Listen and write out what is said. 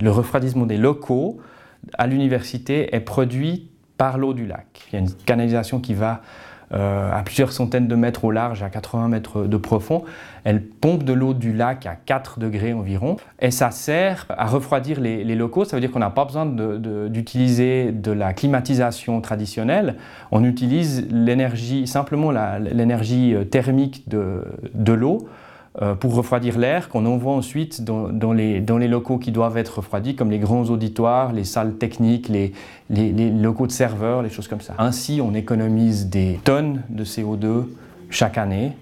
Le refroidissement des locaux à l'université est produit par l'eau du lac. Il y a une canalisation qui va euh, à plusieurs centaines de mètres au large, à 80 mètres de profond. Elle pompe de l'eau du lac à 4 degrés environ et ça sert à refroidir les, locaux. Ça veut dire qu'on n'a pas besoin d'utiliser de, la climatisation traditionnelle. On utilise simplement l'énergie euh, thermique de, l'eau pour refroidir l'air qu'on envoie ensuite dans, les, locaux qui doivent être refroidis, comme les grands auditoires, les salles techniques, les, locaux de serveurs, les choses comme ça. Ainsi, on économise des tonnes de CO2 chaque année